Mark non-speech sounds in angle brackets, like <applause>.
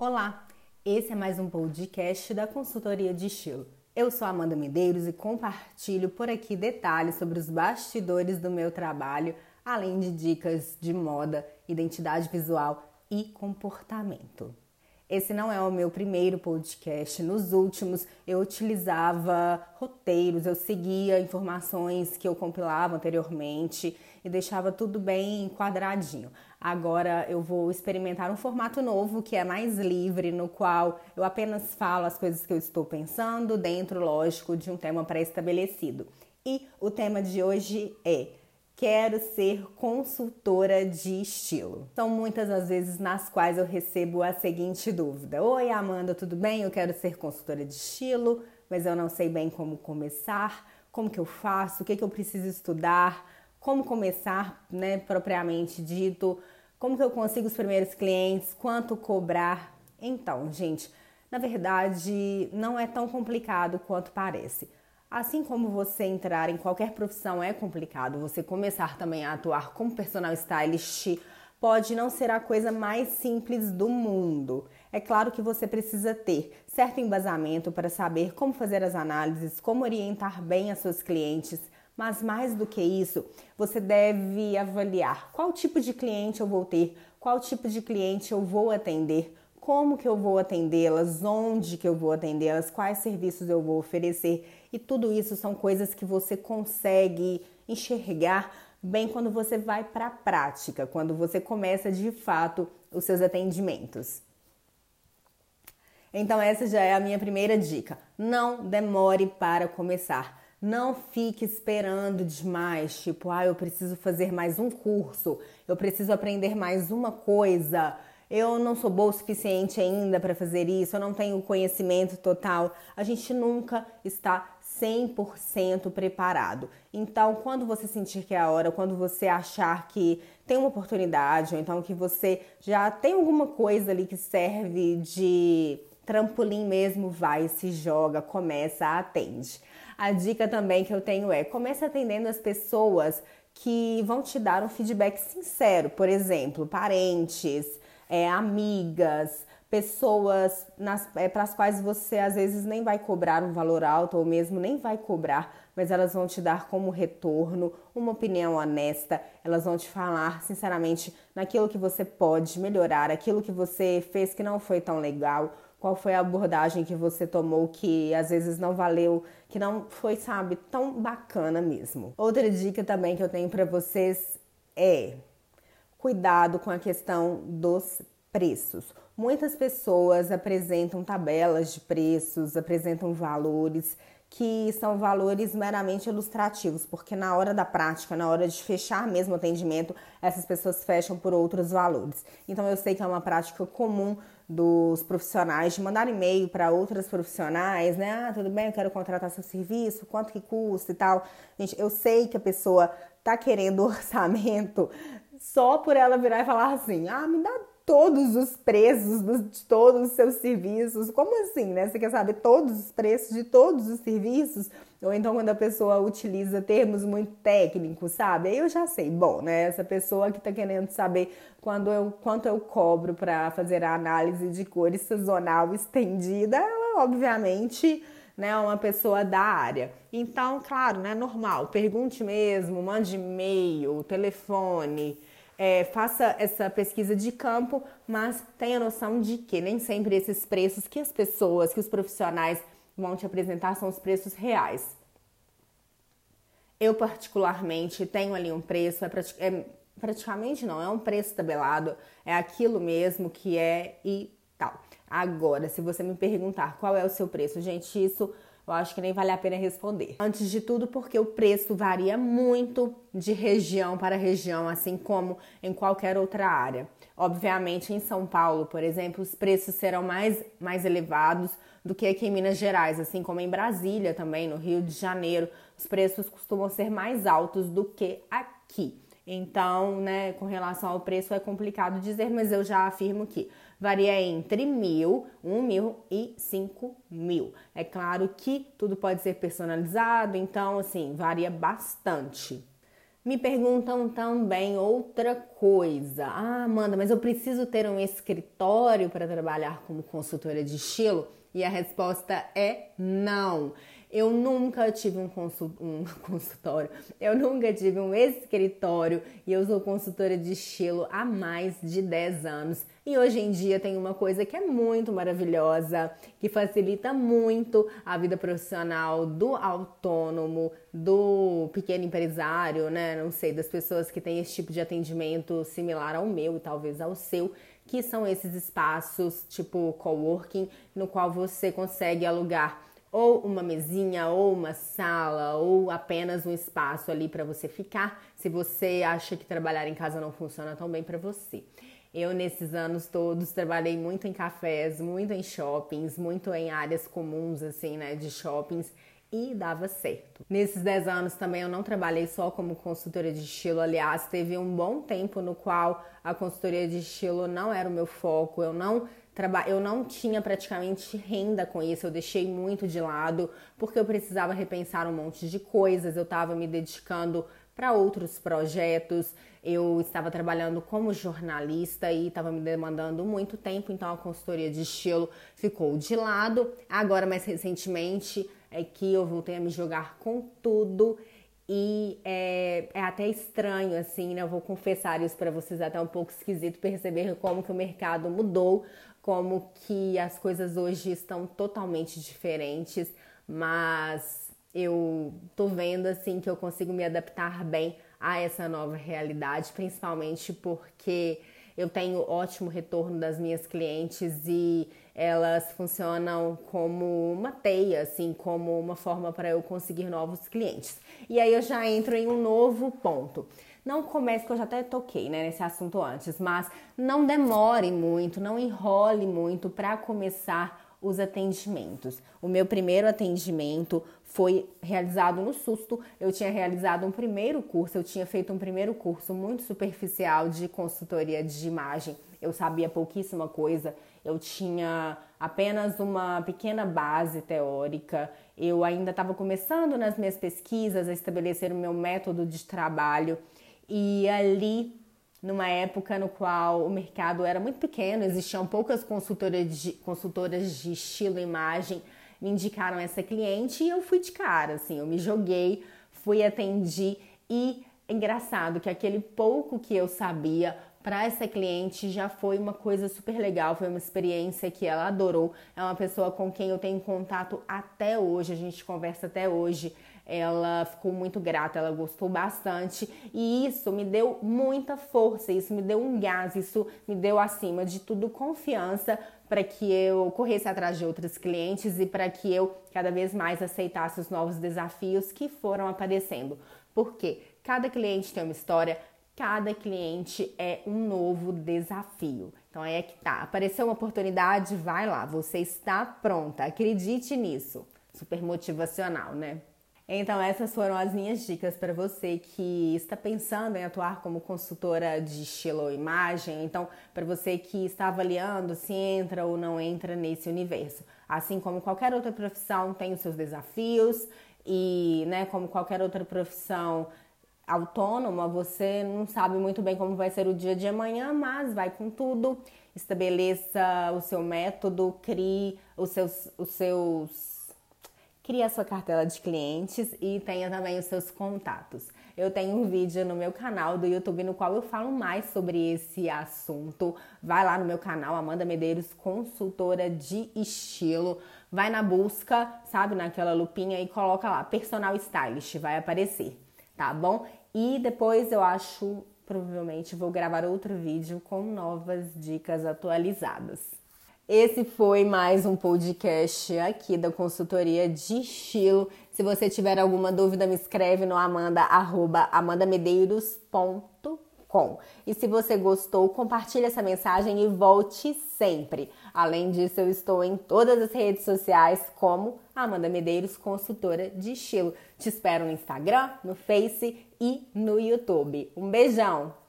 Olá, esse é mais um podcast da Consultoria de Estilo. Eu sou Amanda Medeiros e compartilho por aqui detalhes sobre os bastidores do meu trabalho, além de dicas de moda, identidade visual e comportamento. Esse não é o meu primeiro podcast. Nos últimos eu utilizava roteiros, eu seguia informações que eu compilava anteriormente e deixava tudo bem enquadradinho. Agora eu vou experimentar um formato novo que é mais livre, no qual eu apenas falo as coisas que eu estou pensando, dentro, lógico, de um tema pré-estabelecido. E o tema de hoje é quero ser consultora de estilo. São muitas as vezes nas quais eu recebo a seguinte dúvida: Oi, Amanda, tudo bem? Eu quero ser consultora de estilo, mas eu não sei bem como começar, como que eu faço, o que, que eu preciso estudar, como começar, né, propriamente dito, como que eu consigo os primeiros clientes, quanto cobrar. Então, gente, na verdade, não é tão complicado quanto parece. Assim como você entrar em qualquer profissão é complicado, você começar também a atuar como personal stylist pode não ser a coisa mais simples do mundo. É claro que você precisa ter certo embasamento para saber como fazer as análises, como orientar bem as suas clientes, mas mais do que isso, você deve avaliar qual tipo de cliente eu vou ter, qual tipo de cliente eu vou atender, como que eu vou atendê-las, onde que eu vou atendê-las, quais serviços eu vou oferecer e tudo isso são coisas que você consegue enxergar bem quando você vai para a prática, quando você começa de fato os seus atendimentos. Então essa já é a minha primeira dica. Não demore para começar. Não fique esperando demais, tipo, ah, eu preciso fazer mais um curso, eu preciso aprender mais uma coisa eu não sou boa o suficiente ainda para fazer isso, eu não tenho conhecimento total. A gente nunca está 100% preparado. Então, quando você sentir que é a hora, quando você achar que tem uma oportunidade, ou então que você já tem alguma coisa ali que serve de trampolim mesmo, vai, se joga, começa, atende. A dica também que eu tenho é: comece atendendo as pessoas que vão te dar um feedback sincero, por exemplo, parentes, é, amigas, pessoas é, para as quais você às vezes nem vai cobrar um valor alto ou mesmo nem vai cobrar, mas elas vão te dar como retorno uma opinião honesta, elas vão te falar sinceramente naquilo que você pode melhorar, aquilo que você fez que não foi tão legal, qual foi a abordagem que você tomou que às vezes não valeu, que não foi, sabe, tão bacana mesmo. Outra dica também que eu tenho para vocês é cuidado com a questão dos preços. Muitas pessoas apresentam tabelas de preços, apresentam valores que são valores meramente ilustrativos, porque na hora da prática, na hora de fechar mesmo o atendimento, essas pessoas fecham por outros valores. Então eu sei que é uma prática comum dos profissionais de mandar e-mail para outras profissionais, né? Ah, tudo bem, eu quero contratar seu serviço, quanto que custa e tal. Gente, eu sei que a pessoa tá querendo <laughs> orçamento só por ela virar e falar assim: ah, me dá todos os preços de todos os seus serviços. Como assim, né? Você quer saber todos os preços de todos os serviços? Ou então quando a pessoa utiliza termos muito técnicos, sabe? Aí eu já sei, bom, né? Essa pessoa que tá querendo saber quando eu, quanto eu cobro para fazer a análise de cores sazonal estendida, ela obviamente né, uma pessoa da área. Então, claro, né, normal, pergunte mesmo, mande e-mail, telefone, é, faça essa pesquisa de campo, mas tenha noção de que nem sempre esses preços que as pessoas, que os profissionais vão te apresentar são os preços reais. Eu, particularmente, tenho ali um preço, é, é praticamente não, é um preço tabelado, é aquilo mesmo que é e tal. Agora, se você me perguntar qual é o seu preço, gente, isso eu acho que nem vale a pena responder. Antes de tudo, porque o preço varia muito de região para região, assim como em qualquer outra área. Obviamente, em São Paulo, por exemplo, os preços serão mais, mais elevados do que aqui em Minas Gerais, assim como em Brasília também, no Rio de Janeiro, os preços costumam ser mais altos do que aqui. Então, né, com relação ao preço é complicado dizer, mas eu já afirmo que varia entre mil, um mil e cinco mil. É claro que tudo pode ser personalizado, então assim, varia bastante. Me perguntam também outra coisa. Ah, Amanda, mas eu preciso ter um escritório para trabalhar como consultora de estilo? E a resposta é não. Eu nunca tive um, um, <laughs> consultório, eu nunca tive um escritório e eu sou consultora de estilo há mais de 10 anos. E hoje em dia tem uma coisa que é muito maravilhosa, que facilita muito a vida profissional do autônomo, do pequeno empresário, né? Não sei, das pessoas que têm esse tipo de atendimento similar ao meu e talvez ao seu, que são esses espaços tipo coworking, no qual você consegue alugar ou uma mesinha, ou uma sala, ou apenas um espaço ali para você ficar, se você acha que trabalhar em casa não funciona tão bem para você. Eu, nesses anos todos, trabalhei muito em cafés, muito em shoppings, muito em áreas comuns, assim, né, de shoppings e dava certo. Nesses 10 anos também eu não trabalhei só como consultora de estilo, aliás, teve um bom tempo no qual a consultoria de estilo não era o meu foco, eu não eu não tinha praticamente renda com isso, eu deixei muito de lado porque eu precisava repensar um monte de coisas, eu estava me dedicando para outros projetos, eu estava trabalhando como jornalista e estava me demandando muito tempo, então a consultoria de estilo ficou de lado. Agora, mais recentemente, é que eu voltei a me jogar com tudo e é, é, até estranho, assim, né? Eu vou confessar isso para vocês, é até um pouco esquisito perceber como que o mercado mudou, como que as coisas hoje estão totalmente diferentes, mas eu tô vendo assim que eu consigo me adaptar bem a essa nova realidade, principalmente porque eu tenho ótimo retorno das minhas clientes e elas funcionam como uma teia, assim, como uma forma para eu conseguir novos clientes. E aí eu já entro em um novo ponto. Não comece, que eu já até toquei né, nesse assunto antes, mas não demore muito, não enrole muito para começar os atendimentos. O meu primeiro atendimento foi realizado no susto. Eu tinha realizado um primeiro curso, eu tinha feito um primeiro curso muito superficial de consultoria de imagem. Eu sabia pouquíssima coisa, eu tinha apenas uma pequena base teórica. Eu ainda estava começando nas minhas pesquisas a estabelecer o meu método de trabalho e ali, numa época no qual o mercado era muito pequeno, existiam poucas consultoras de, consultoras de estilo e imagem, me indicaram essa cliente e eu fui de cara, assim, eu me joguei, fui atendi e engraçado que aquele pouco que eu sabia para essa cliente já foi uma coisa super legal, foi uma experiência que ela adorou. É uma pessoa com quem eu tenho contato até hoje, a gente conversa até hoje ela ficou muito grata, ela gostou bastante e isso me deu muita força, isso me deu um gás, isso me deu acima de tudo confiança para que eu corresse atrás de outros clientes e para que eu cada vez mais aceitasse os novos desafios que foram aparecendo. Porque cada cliente tem uma história, cada cliente é um novo desafio. Então é que tá. Apareceu uma oportunidade, vai lá, você está pronta, acredite nisso. Super motivacional, né? Então, essas foram as minhas dicas para você que está pensando em atuar como consultora de estilo ou imagem. Então, para você que está avaliando se entra ou não entra nesse universo. Assim como qualquer outra profissão tem os seus desafios e, né, como qualquer outra profissão autônoma, você não sabe muito bem como vai ser o dia de amanhã, mas vai com tudo, estabeleça o seu método, crie os seus, os seus crie a sua cartela de clientes e tenha também os seus contatos. Eu tenho um vídeo no meu canal do YouTube no qual eu falo mais sobre esse assunto. Vai lá no meu canal, Amanda Medeiros, consultora de estilo. Vai na busca, sabe, naquela lupinha e coloca lá, personal stylist, vai aparecer, tá bom? E depois eu acho, provavelmente vou gravar outro vídeo com novas dicas atualizadas. Esse foi mais um podcast aqui da consultoria de estilo. Se você tiver alguma dúvida, me escreve no amanda, arroba, amandamedeiros.com. E se você gostou, compartilhe essa mensagem e volte sempre. Além disso, eu estou em todas as redes sociais como Amanda Medeiros, consultora de estilo. Te espero no Instagram, no Face e no YouTube. Um beijão!